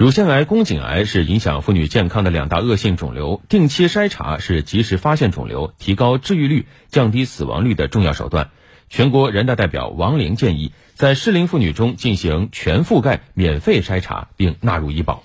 乳腺癌宫颈癌是影响妇女健康的两大恶性肿瘤定期筛查是及时发现肿瘤提高治愈率降低死亡率的重要手段。全国人大代表王玲建议在适龄妇女中进行全覆盖免费筛查并纳入医保。